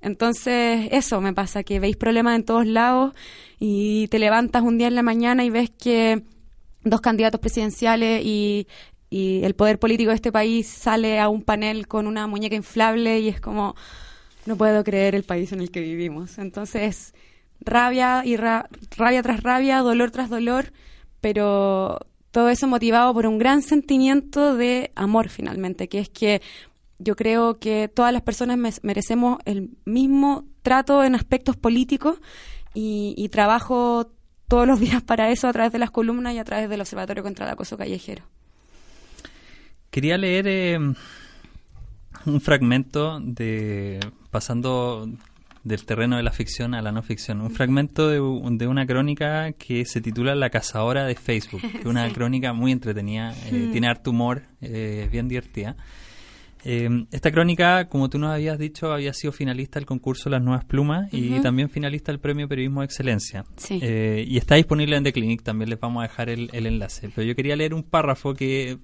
Entonces, eso me pasa, que veis problemas en todos lados y te levantas un día en la mañana y ves que dos candidatos presidenciales y, el poder político de este país sale a un panel con una muñeca inflable y es como, no puedo creer el país en el que vivimos. Entonces, rabia y rabia tras rabia, dolor tras dolor, pero todo eso motivado por un gran sentimiento de amor finalmente, que es que yo creo que todas las personas merecemos el mismo trato en aspectos políticos y, trabajo todos los días para eso a través de las columnas y a través del Observatorio contra el Acoso Callejero. Quería leer eh, un fragmento de pasando del terreno de la ficción a la no ficción. Un fragmento de, una crónica que se titula La cazadora de Facebook, que es una crónica muy entretenida, eh, mm. tiene harto humor, eh, bien divertida. Eh, esta crónica, como tú nos habías dicho, había sido finalista del concurso Las Nuevas Plumas y también finalista del Premio Periodismo de Excelencia. Eh, y está disponible en The Clinic, también les vamos a dejar el, enlace. Pero yo quería leer un párrafo que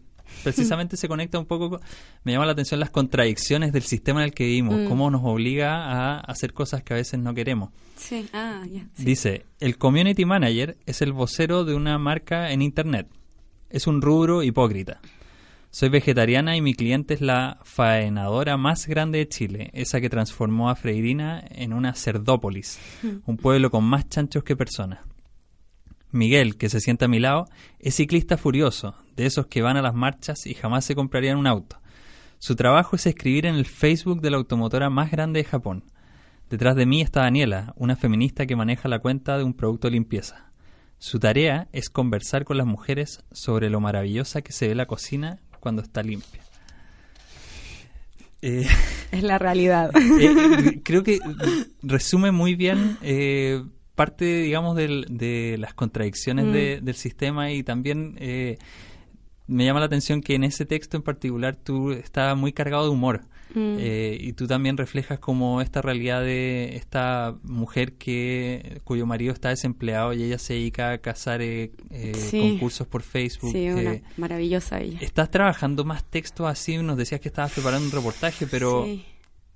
precisamente se conecta un poco, me llama la atención las contradicciones del sistema en el que vivimos, mm. cómo nos obliga a hacer cosas que a veces no queremos. Ah, Dice, el community manager es el vocero de una marca en Internet. Es un rubro hipócrita. Soy vegetariana y mi cliente es la faenadora más grande de Chile, esa que transformó a Freirina en una cerdópolis, un pueblo con más chanchos que personas. Miguel, que se sienta a mi lado, es ciclista furioso, de esos que van a las marchas y jamás se comprarían un auto. Su trabajo es escribir en el Facebook de la automotora más grande de Japón. Detrás de mí está Daniela, una feminista que maneja la cuenta de un producto de limpieza. Su tarea es conversar con las mujeres sobre lo maravillosa que se ve la cocina cuando está limpia. Eh, es la realidad. Eh, creo que resume muy bien eh, parte, digamos, de las contradicciones mm. del sistema y también me llama la atención que en ese texto en particular tú estás muy cargado de humor. Mm. Eh, y tú también reflejas como esta realidad de esta mujer que cuyo marido está desempleado y ella se dedica a cazar eh, eh, concursos por Facebook. Sí, una maravillosa ella. Estás trabajando más textos así, nos decías que estabas preparando un reportaje, pero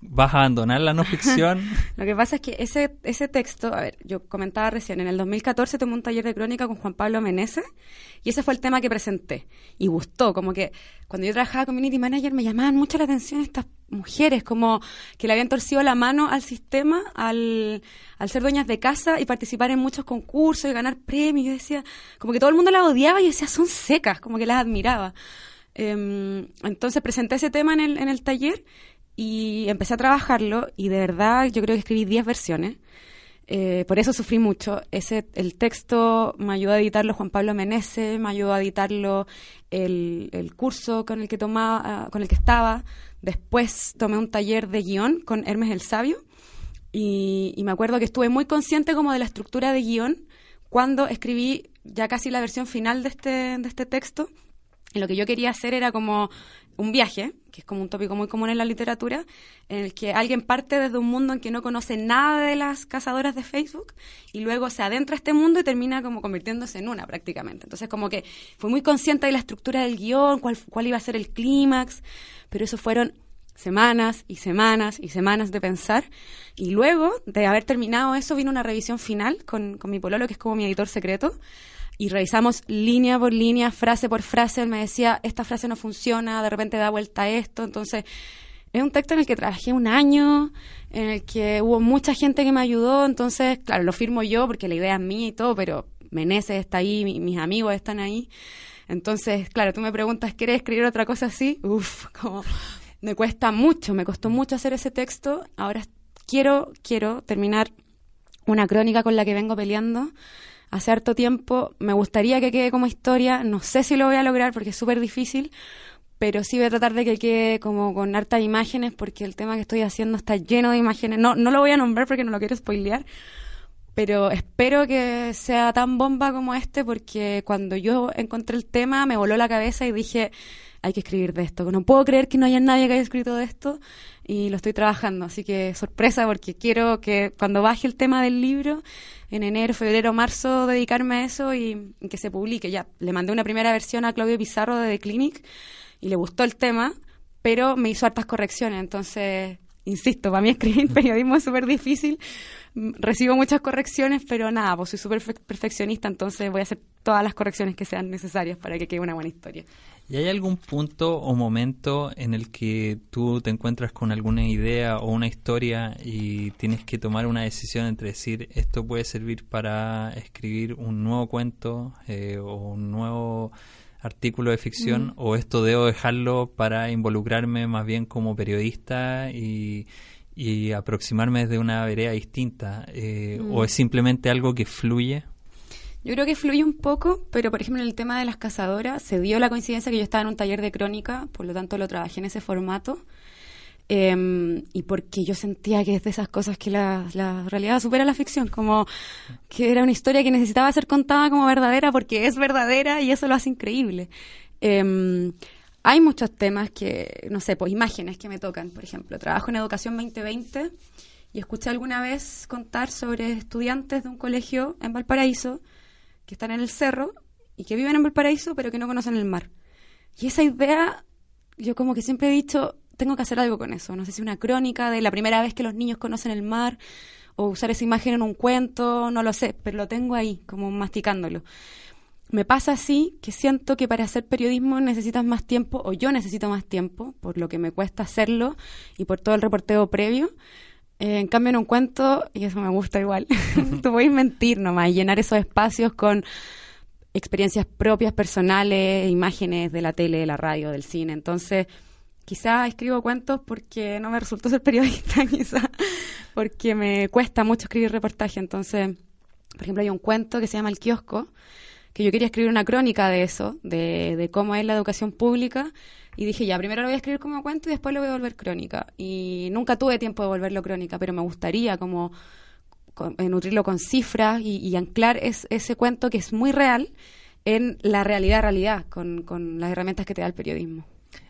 vas a abandonar la no ficción. Lo que pasa es que ese, ese texto, a ver, yo comentaba recién, en el 2014 tomé un taller de crónica con Juan Pablo Meneses y ese fue el tema que presenté y gustó, como que cuando yo trabajaba community manager me llamaban mucho la atención estas mujeres, como que le habían torcido la mano al sistema al, al ser dueñas de casa y participar en muchos concursos y ganar premios. Yo decía, como que todo el mundo las odiaba y yo decía, son secas, como que las admiraba. Em, entonces presenté ese tema en el, en el taller y empecé a trabajarlo y de verdad yo creo que escribí 10 versiones. Eh, por eso sufrí mucho. Ese, el texto me ayudó a editarlo Juan Pablo Menezes, me ayudó a editarlo el, el curso con el que tomaba, con el que estaba. Después tomé un taller de guion con Hermes el Sabio y, y me acuerdo que estuve muy consciente como de la estructura de guion cuando escribí ya casi la versión final de este, de este texto. Y lo que yo quería hacer era como un viaje, que es como un tópico muy común en la literatura, en el que alguien parte desde un mundo en que no conoce nada de las cazadoras de Facebook y luego se adentra a este mundo y termina como convirtiéndose en una prácticamente. Entonces como que fue muy consciente de la estructura del guion, cuál, cuál iba a ser el clímax, pero eso fueron semanas y semanas y semanas de pensar. Y luego de haber terminado eso vino una revisión final con, con mi pololo, que es como mi editor secreto, y revisamos línea por línea, frase por frase. Él me decía, esta frase no funciona, de repente da vuelta a esto. Entonces, es un texto en el que trabajé un año, en el que hubo mucha gente que me ayudó. Entonces, claro, lo firmo yo porque la idea es mía y todo, pero Meneses está ahí, mis amigos están ahí. Entonces, claro, tú me preguntas, ¿quieres escribir otra cosa así? Uf, como me cuesta mucho, me costó mucho hacer ese texto. Ahora quiero, quiero terminar una crónica con la que vengo peleando hace harto tiempo. Me gustaría que quede como historia. No sé si lo voy a lograr porque es súper difícil, pero sí voy a tratar de que quede como con hartas imágenes porque el tema que estoy haciendo está lleno de imágenes. No, no lo voy a nombrar porque no lo quiero spoilear, pero espero que sea tan bomba como este porque cuando yo encontré el tema me voló la cabeza y dije, hay que escribir de esto. No puedo creer que no haya nadie que haya escrito de esto y lo estoy trabajando. Así que sorpresa porque quiero que cuando baje el tema del libro, en enero, febrero, marzo, dedicarme a eso y, que se publique. Ya le mandé una primera versión a Claudio Pizarro de The Clinic y le gustó el tema, pero me hizo hartas correcciones. Entonces, insisto, para mí escribir periodismo es súper difícil. Recibo muchas correcciones, pero nada, pues soy súper perfeccionista, entonces voy a hacer todas las correcciones que sean necesarias para que quede una buena historia. ¿Y hay algún punto o momento en el que tú te encuentras con alguna idea o una historia y tienes que tomar una decisión entre decir esto puede servir para escribir un nuevo cuento eh, o un nuevo artículo de ficción mm. o esto debo dejarlo para involucrarme más bien como periodista y, aproximarme desde una vereda distinta eh, o es simplemente algo que fluye? Yo creo que fluye un poco, pero por ejemplo en el tema de las cazadoras se dio la coincidencia que yo estaba en un taller de crónica, por lo tanto lo trabajé en ese formato. Em, y porque yo sentía que es de esas cosas que la, realidad supera la ficción, como que era una historia que necesitaba ser contada como verdadera porque es verdadera y eso lo hace increíble. Em, hay muchos temas que, no sé, pues imágenes que me tocan, por ejemplo, trabajo en Educación 2020 y escuché alguna vez contar sobre estudiantes de un colegio en Valparaíso que están en el cerro y que viven en Valparaíso, pero que no conocen el mar. Y esa idea, yo como que siempre he dicho, tengo que hacer algo con eso. No sé si una crónica de la primera vez que los niños conocen el mar, o usar esa imagen en un cuento, no lo sé, pero lo tengo ahí, como masticándolo. Me pasa así que siento que para hacer periodismo necesitas más tiempo, o yo necesito más tiempo, por lo que me cuesta hacerlo y por todo el reporteo previo. Eh, en cambio, en un cuento, y eso me gusta igual, tú puedes mentir nomás y llenar esos espacios con experiencias propias, personales, imágenes de la tele, de la radio, del cine. Entonces, quizá escribo cuentos porque no me resultó ser periodista, quizá porque me cuesta mucho escribir reportaje. Entonces, por ejemplo, hay un cuento que se llama El kiosco, que yo quería escribir una crónica de eso, de, de cómo es la educación pública y dije, ya, primero lo voy a escribir como cuento y después lo voy a volver crónica. Y nunca tuve tiempo de volverlo crónica, pero me gustaría como eh, nutrirlo con cifras y, anclar ese cuento que es muy real en la realidad, realidad, con, con las herramientas que te da el periodismo.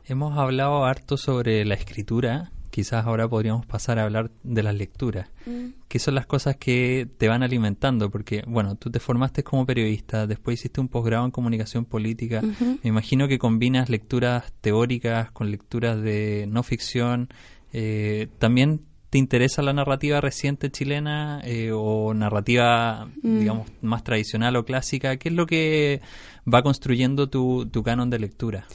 Hemos hablado harto sobre la escritura quizás ahora podríamos pasar a hablar de las lecturas, mm. que son las cosas que te van alimentando, porque, bueno, tú te formaste como periodista, después hiciste un posgrado en comunicación política, me imagino que combinas lecturas teóricas con lecturas de no ficción, eh, también ¿Te interesa la narrativa reciente chilena eh, o narrativa, mm. digamos, más tradicional o clásica? ¿Qué es lo que va construyendo tu, tu canon de lectura?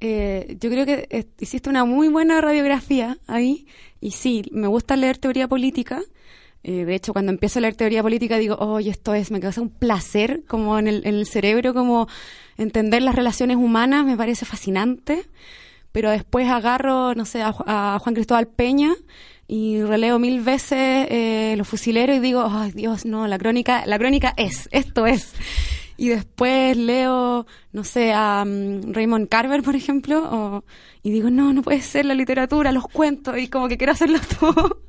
Eh, yo creo que hiciste una muy buena radiografía ahí. Y sí, me gusta leer teoría política. Eh, de hecho, cuando empiezo a leer teoría política digo, oh, esto es, me causa un placer como en el, en el cerebro, como entender las relaciones humanas, me parece fascinante. Pero después agarro, no sé, a, Juan Cristóbal Peña y releo mil veces eh, Los Fusileros y digo, ay Dios, no, la crónica, la crónica es, esto es y después leo, no sé, a mm, Raymond Carver, por ejemplo, y digo, no, no puede ser la literatura, los cuentos, y como que quiero hacerlo todo.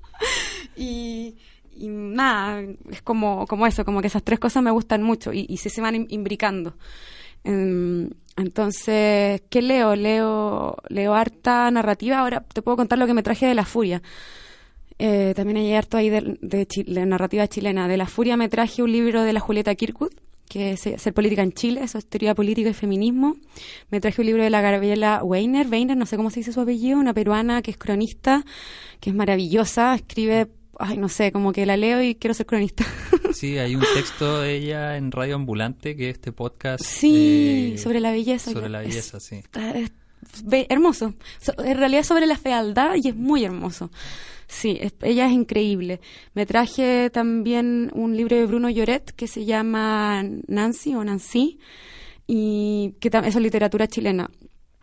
y, nada, es como, como eso, como que esas tres cosas me gustan mucho y, y se, van imbricando. Em, entonces, ¿qué leo? Leo leo harta narrativa. Ahora te puedo contar lo que me traje de La Furia. Eh, también hay harto ahí de, de, narrativa chilena. De La Furia me traje un libro de la Julieta Kirkwood, que es Hacer Política en Chile, eso es teoría política y feminismo. Me traje un libro de la Gabriela Weiner, Weiner, no sé cómo se dice su apellido, una peruana que es cronista, que es maravillosa, escribe, ay, no sé, como que la leo y quiero ser cronista. Sí, hay un texto de ella en Radio Ambulante, que es este podcast. Sí, eh, sobre la belleza. Sobre la belleza, sí. hermoso. en realidad sobre la fealdad y es muy hermoso. Sí, ella es increíble. Me traje también un libro de Bruno Lloret que se llama Nancy o Nancy, y que es literatura chilena.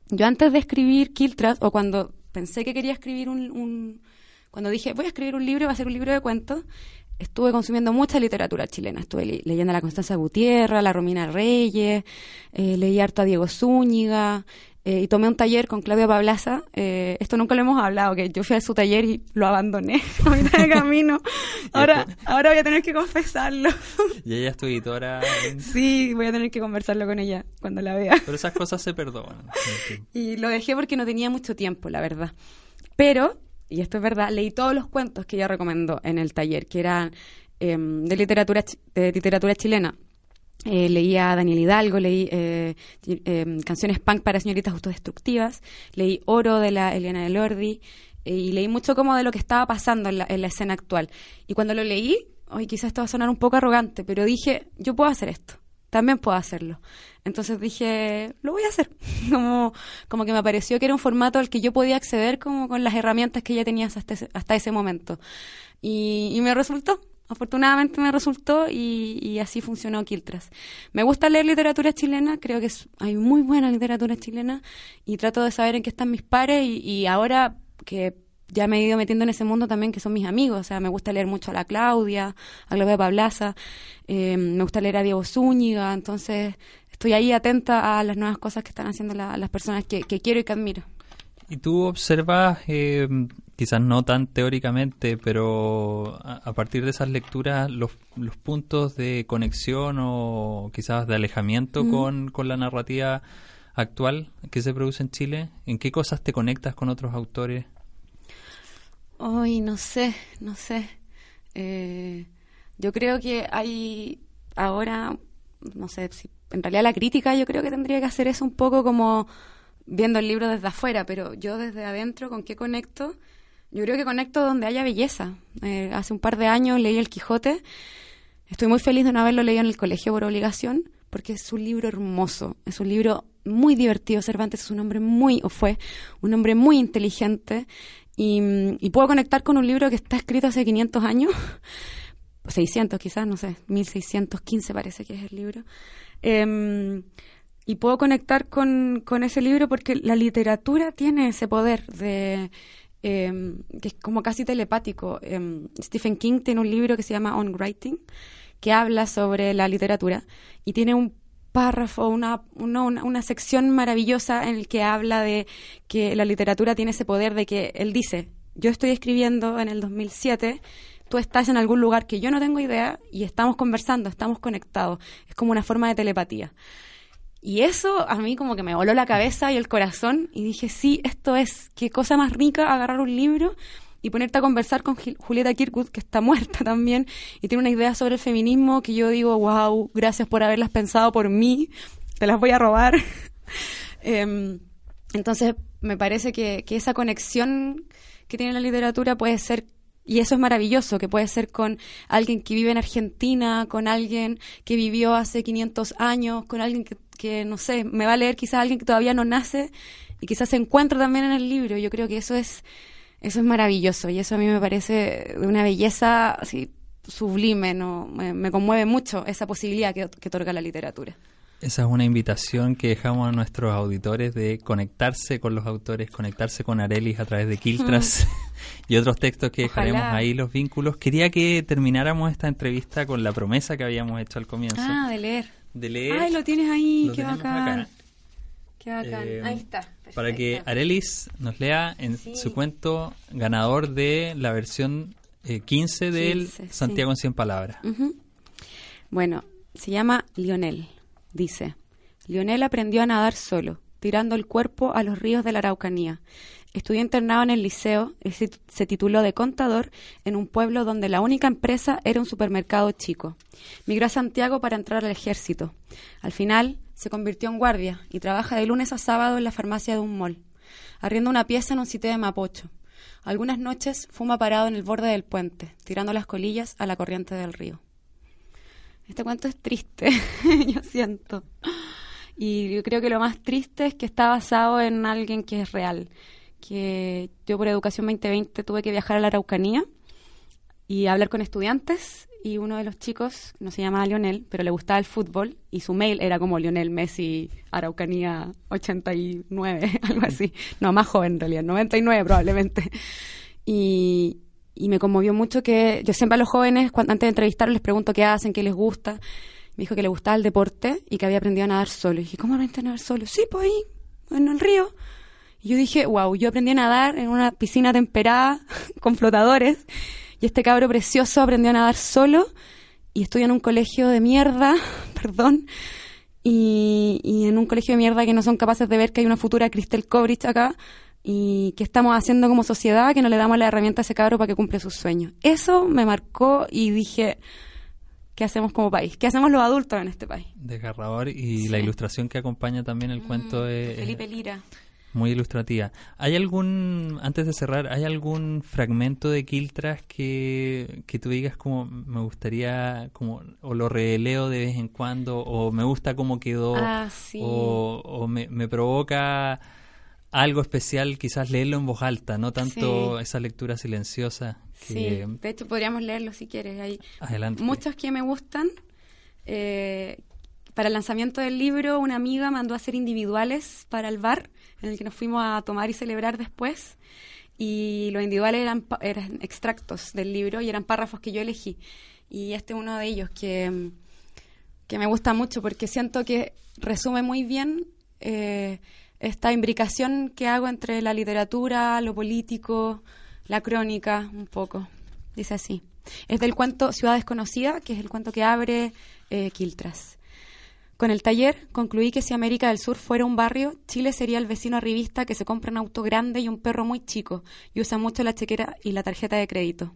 Yo antes de escribir Kiltras, o cuando pensé que quería escribir un, Cuando dije, voy a escribir un libro, va a ser un libro de cuentos, estuve consumiendo mucha literatura chilena. Estuve leyendo a la Constanza Gutiérrez, a la Romina Reyes, eh, leí harto a Diego Zúñiga, eh, y tomé un taller con Claudia Pablaza. Eh, esto nunca lo hemos hablado, que yo fui a su taller y lo abandoné a mitad de camino. Ahora, ahora voy a tener que confesarlo. ¿Y ella es tu editora? Sí, voy a tener que conversarlo con ella cuando la vea. Pero esas cosas se perdonan. Y lo dejé porque no tenía mucho tiempo, la verdad. Pero, y esto es verdad, leí todos los cuentos que ella recomendó en el taller, que eran em, de literatura de literatura chilena eh, leí a Daniel Hidalgo, leí eh, eh, canciones punk para señoritas autodestructivas, leí Oro de la Eliana de Lordi eh, y leí mucho como de lo que estaba pasando en la, en la escena actual. Y cuando lo leí, hoy quizás esto va a sonar un poco arrogante, pero dije, yo puedo hacer esto, también puedo hacerlo. Entonces dije, lo voy a hacer. como, como que me pareció que era un formato al que yo podía acceder como con las herramientas que ya tenía hasta ese, hasta ese momento. Y, y me resultó afortunadamente me resultó y, así funcionó Quiltras. Me gusta leer literatura chilena, creo que hay muy buena literatura chilena y trato de saber en qué están mis pares y, ahora que ya me he ido metiendo en ese mundo también que son mis amigos, o sea, me gusta leer mucho a la Claudia, a Gloria Pablaza, eh, me gusta leer a Diego Zúñiga, entonces estoy ahí atenta a las nuevas cosas que están haciendo las personas que, quiero y que admiro. ¿Y tú observas eh, quizás no tan teóricamente, pero a, partir de esas lecturas, los, los, puntos de conexión o quizás de alejamiento con, con, la narrativa actual que se produce en Chile, ¿en qué cosas te conectas con otros autores? Hoy no sé, no sé. Eh, yo creo que hay ahora, no sé, si, en realidad la crítica yo creo que tendría que hacer eso un poco como viendo el libro desde afuera, pero yo desde adentro, ¿con qué conecto? Yo creo que conecto donde haya belleza. Eh, hace un par de años leí El Quijote. Estoy muy feliz de no haberlo leído en el colegio por obligación, porque es un libro hermoso. Es un libro muy divertido. Cervantes es un hombre muy, o fue, un hombre muy inteligente. Y, puedo conectar con un libro que está escrito hace 500 años. 600 quizás, no sé, 1615 parece que es el libro. Em, y puedo conectar con, con ese libro porque la literatura tiene ese poder de Em, que es como casi telepático. Em, Stephen King tiene un libro que se llama On Writing, que habla sobre la literatura y tiene un párrafo, una, una, una, sección maravillosa en el que habla de que la literatura tiene ese poder de que él dice, yo estoy escribiendo en el 2007, tú estás en algún lugar que yo no tengo idea y estamos conversando, estamos conectados. Es como una forma de telepatía. Y eso a mí como que me voló la cabeza y el corazón y dije, sí, esto es, qué cosa más rica agarrar un libro y ponerte a conversar con Julieta Kirkwood, que está muerta también, y tiene una idea sobre el feminismo que yo digo, wow, gracias por haberlas pensado por mí, te las voy a robar. Em, entonces, me parece que, que esa conexión que tiene la literatura puede ser y eso es maravilloso, que puede ser con alguien que vive en Argentina, con alguien que vivió hace 500 años, con alguien que que, no sé, me va a leer quizás alguien que todavía no nace y quizás se encuentra también en el libro. Yo creo que eso es, eso es maravilloso y eso a mí me parece de una belleza así sublime, ¿no? Me, conmueve mucho esa posibilidad que, que otorga la literatura. Esa es una invitación que dejamos a nuestros auditores de conectarse con los autores, conectarse con Arelis a través de Quiltras y otros textos que dejaremos ahí los vínculos. Quería que termináramos esta entrevista con la promesa que habíamos hecho al comienzo. Ah, de leer de leer. Ay, lo tienes ahí, qué bacán. Qué bacán. Eh, ahí está. Para que Arelis nos lea en su cuento ganador de la versión 15 eh, del Santiago en 100 palabras. Bueno, se llama Lionel. Dice, Lionel aprendió a nadar solo, tirando el cuerpo a los ríos de la Araucanía. Estudió internado en el liceo y se tituló de contador en un pueblo donde la única empresa era un supermercado chico. Migró a Santiago para entrar al ejército. Al final se convirtió en guardia y trabaja de lunes a sábado en la farmacia de un mall. Arrienda una pieza en un sitio de Mapocho. Algunas noches fuma parado en el borde del puente, tirando las colillas a la corriente del río. Este cuento es triste, yo siento. Y yo creo que lo más triste es que está basado en alguien que es real que yo por Educación 2020 tuve que viajar a la Araucanía y hablar con estudiantes y uno de los chicos, no se llamaba Lionel, pero le gustaba el fútbol y su mail era como Lionel Messi Araucanía 89, algo así. No, más joven en realidad, 99 probablemente. Y, y me conmovió mucho que yo siempre a los jóvenes, cuando, antes de entrevistarlos, les pregunto qué hacen, qué les gusta. Me dijo que le gustaba el deporte y que había aprendido a nadar solo. Y dije, ¿cómo aprendiste a nadar solo? Sí, pues ahí en el río. Y yo dije, wow, yo aprendí a nadar en una piscina temperada con flotadores. Y este cabro precioso aprendió a nadar solo y estudia en un colegio de mierda, perdón, y, y, en un colegio de mierda que no son capaces de ver que hay una futura Cristel Kobrich acá y que estamos haciendo como sociedad que no le damos la herramienta a ese cabro para que cumple sus sueños. Eso me marcó y dije, ¿qué hacemos como país? ¿Qué hacemos los adultos en este país? Desgarrador y la ilustración que acompaña también el cuento de... Felipe Lira. Muy ilustrativa. ¿Hay algún, antes de cerrar, ¿hay algún fragmento de Kiltras que, que tú digas como me gustaría, como, o lo releo de vez en cuando, o me gusta cómo quedó, ah, o, o me, me, provoca algo especial, quizás leerlo en voz alta, no tanto esa lectura silenciosa? sí, de hecho podríamos leerlo si quieres. Hay Adelante. muchos que me gustan. Eh, para el lanzamiento del libro, una amiga mandó a hacer individuales para el bar en el que nos fuimos a tomar y celebrar después. Y los individuales eran, eran extractos del libro y eran párrafos que yo elegí. Y este es uno de ellos que, que me gusta mucho porque siento que resume muy bien eh, esta imbricación que hago entre la literatura, lo político, la crónica, un poco. Dice así. Es del cuento Ciudad Desconocida, que es el cuento que abre eh, Quiltras. Con el taller concluí que si América del Sur fuera un barrio, Chile sería el vecino arribista que se compra un auto grande y un perro muy chico y usa mucho la chequera y la tarjeta de crédito.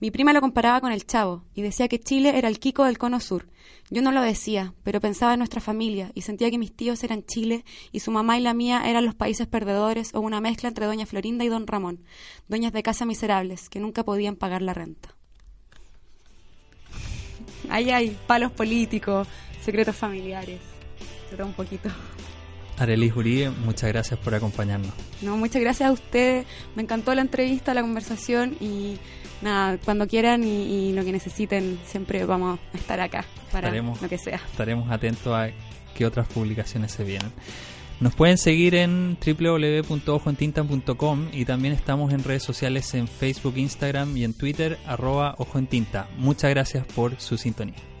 Mi prima lo comparaba con el chavo y decía que Chile era el Kiko del cono sur. Yo no lo decía, pero pensaba en nuestra familia y sentía que mis tíos eran Chile y su mamá y la mía eran los países perdedores o una mezcla entre doña Florinda y don Ramón, dueñas de casa miserables que nunca podían pagar la renta. Ahí hay palos políticos, secretos familiares. Pero un poquito. Arely Jurí, muchas gracias por acompañarnos. No, muchas gracias a ustedes. Me encantó la entrevista, la conversación y nada, cuando quieran y, lo que necesiten, siempre vamos a estar acá para lo que sea. Estaremos atentos a qué otras publicaciones se vienen. Nos pueden seguir en www.ojoentinta.com y también estamos en redes sociales en Facebook, Instagram y en Twitter, arroba Ojo en Tinta. Muchas gracias por su sintonía.